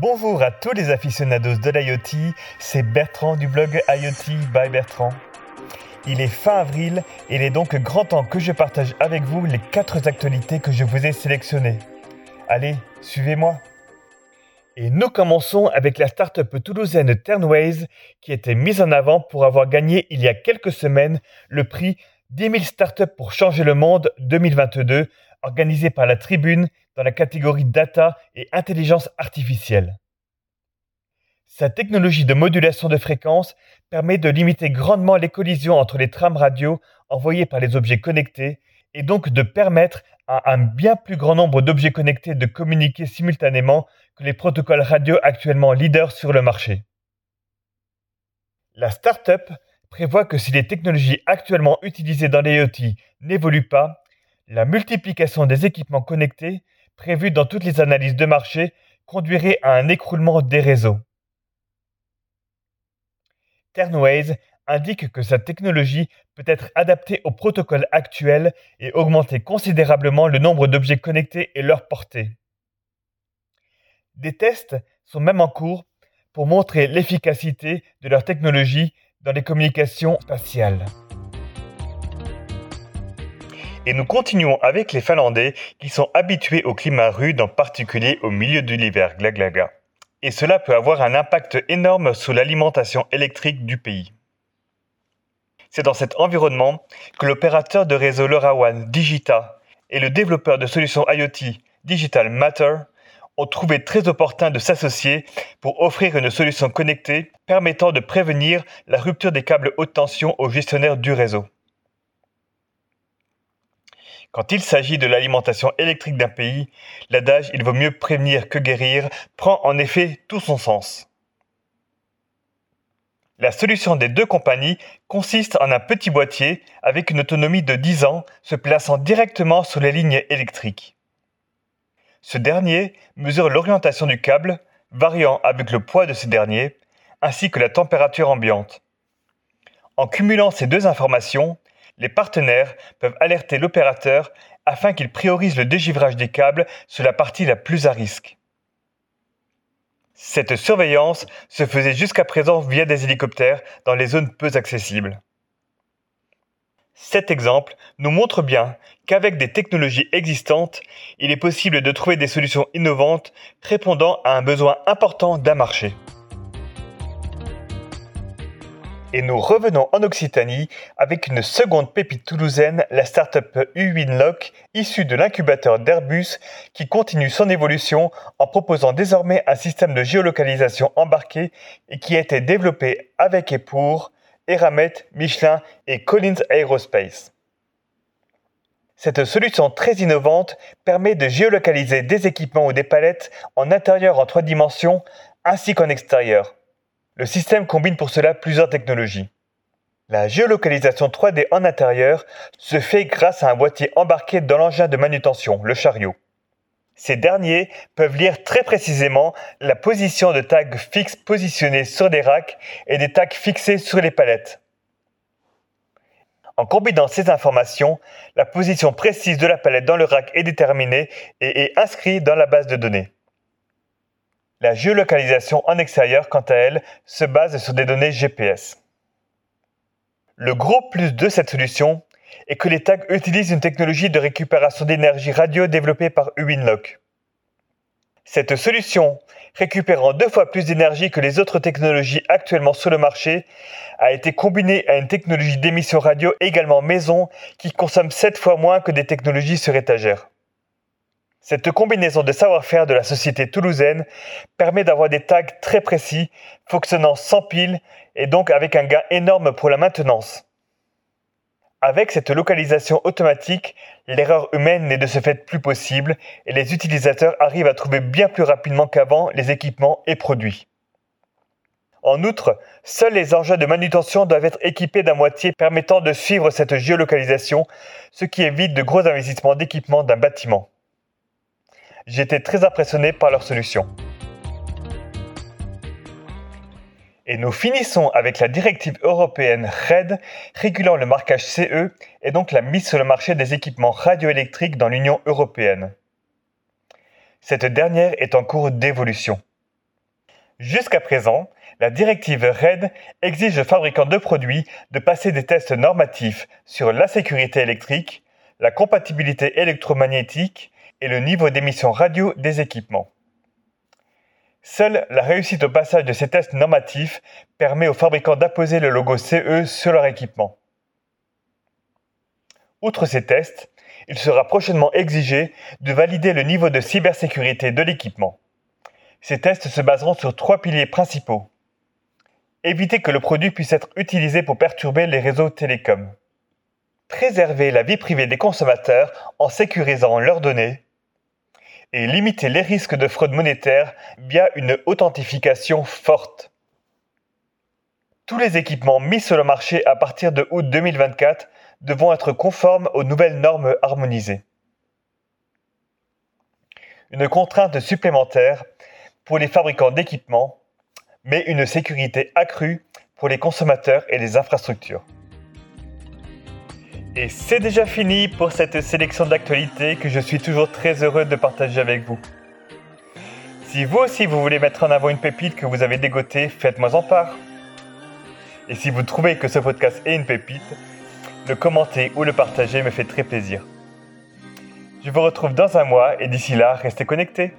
Bonjour à tous les aficionados de l'IoT, c'est Bertrand du blog IoT by Bertrand. Il est fin avril et il est donc grand temps que je partage avec vous les 4 actualités que je vous ai sélectionnées. Allez, suivez-moi. Et nous commençons avec la startup toulousaine Turnways qui était mise en avant pour avoir gagné il y a quelques semaines le prix 10 000 startups pour changer le monde 2022 organisé par la Tribune dans la catégorie Data et Intelligence artificielle. Sa technologie de modulation de fréquence permet de limiter grandement les collisions entre les trames radio envoyées par les objets connectés et donc de permettre à un bien plus grand nombre d'objets connectés de communiquer simultanément que les protocoles radio actuellement leaders sur le marché. La startup prévoit que si les technologies actuellement utilisées dans l'IoT n'évoluent pas, la multiplication des équipements connectés prévue dans toutes les analyses de marché conduirait à un écroulement des réseaux. Ternways indique que sa technologie peut être adaptée aux protocoles actuels et augmenter considérablement le nombre d'objets connectés et leur portée. Des tests sont même en cours pour montrer l'efficacité de leur technologie dans les communications spatiales. Et nous continuons avec les Finlandais qui sont habitués au climat rude, en particulier au milieu de l'hiver, glaglaga. Et cela peut avoir un impact énorme sur l'alimentation électrique du pays. C'est dans cet environnement que l'opérateur de réseau LoRaWAN Digita et le développeur de solutions IoT Digital Matter ont trouvé très opportun de s'associer pour offrir une solution connectée permettant de prévenir la rupture des câbles haute tension aux gestionnaires du réseau. Quand il s'agit de l'alimentation électrique d'un pays, l'adage il vaut mieux prévenir que guérir prend en effet tout son sens. La solution des deux compagnies consiste en un petit boîtier avec une autonomie de 10 ans se plaçant directement sur les lignes électriques. Ce dernier mesure l'orientation du câble, variant avec le poids de ce dernier, ainsi que la température ambiante. En cumulant ces deux informations, les partenaires peuvent alerter l'opérateur afin qu'il priorise le dégivrage des câbles sur la partie la plus à risque. Cette surveillance se faisait jusqu'à présent via des hélicoptères dans les zones peu accessibles. Cet exemple nous montre bien qu'avec des technologies existantes, il est possible de trouver des solutions innovantes répondant à un besoin important d'un marché. Et nous revenons en Occitanie avec une seconde pépite toulousaine, la startup Uwinlock, issue de l'incubateur d'Airbus, qui continue son évolution en proposant désormais un système de géolocalisation embarqué et qui a été développé avec et pour Eramet, Michelin et Collins Aerospace. Cette solution très innovante permet de géolocaliser des équipements ou des palettes en intérieur en trois dimensions ainsi qu'en extérieur. Le système combine pour cela plusieurs technologies. La géolocalisation 3D en intérieur se fait grâce à un boîtier embarqué dans l'engin de manutention, le chariot. Ces derniers peuvent lire très précisément la position de tags fixes positionnés sur des racks et des tags fixés sur les palettes. En combinant ces informations, la position précise de la palette dans le rack est déterminée et est inscrite dans la base de données. La géolocalisation en extérieur, quant à elle, se base sur des données GPS. Le gros plus de cette solution est que les tags utilisent une technologie de récupération d'énergie radio développée par Uwinlock. Cette solution, récupérant deux fois plus d'énergie que les autres technologies actuellement sur le marché, a été combinée à une technologie d'émission radio également maison qui consomme 7 fois moins que des technologies sur étagère. Cette combinaison de savoir-faire de la société toulousaine permet d'avoir des tags très précis, fonctionnant sans pile et donc avec un gain énorme pour la maintenance. Avec cette localisation automatique, l'erreur humaine n'est de ce fait plus possible et les utilisateurs arrivent à trouver bien plus rapidement qu'avant les équipements et produits. En outre, seuls les engins de manutention doivent être équipés d'un moitié permettant de suivre cette géolocalisation, ce qui évite de gros investissements d'équipement d'un bâtiment. J'étais très impressionné par leur solution. Et nous finissons avec la directive européenne RED régulant le marquage CE et donc la mise sur le marché des équipements radioélectriques dans l'Union européenne. Cette dernière est en cours d'évolution. Jusqu'à présent, la directive RED exige aux fabricants de produits de passer des tests normatifs sur la sécurité électrique, la compatibilité électromagnétique et le niveau d'émission radio des équipements. Seule la réussite au passage de ces tests normatifs permet aux fabricants d'apposer le logo CE sur leur équipement. Outre ces tests, il sera prochainement exigé de valider le niveau de cybersécurité de l'équipement. Ces tests se baseront sur trois piliers principaux. Éviter que le produit puisse être utilisé pour perturber les réseaux télécoms. Préserver la vie privée des consommateurs en sécurisant leurs données. Et limiter les risques de fraude monétaire via une authentification forte. Tous les équipements mis sur le marché à partir de août 2024 devront être conformes aux nouvelles normes harmonisées. Une contrainte supplémentaire pour les fabricants d'équipements, mais une sécurité accrue pour les consommateurs et les infrastructures. Et c'est déjà fini pour cette sélection d'actualités que je suis toujours très heureux de partager avec vous. Si vous aussi vous voulez mettre en avant une pépite que vous avez dégotée, faites-moi en part. Et si vous trouvez que ce podcast est une pépite, le commenter ou le partager me fait très plaisir. Je vous retrouve dans un mois et d'ici là, restez connectés.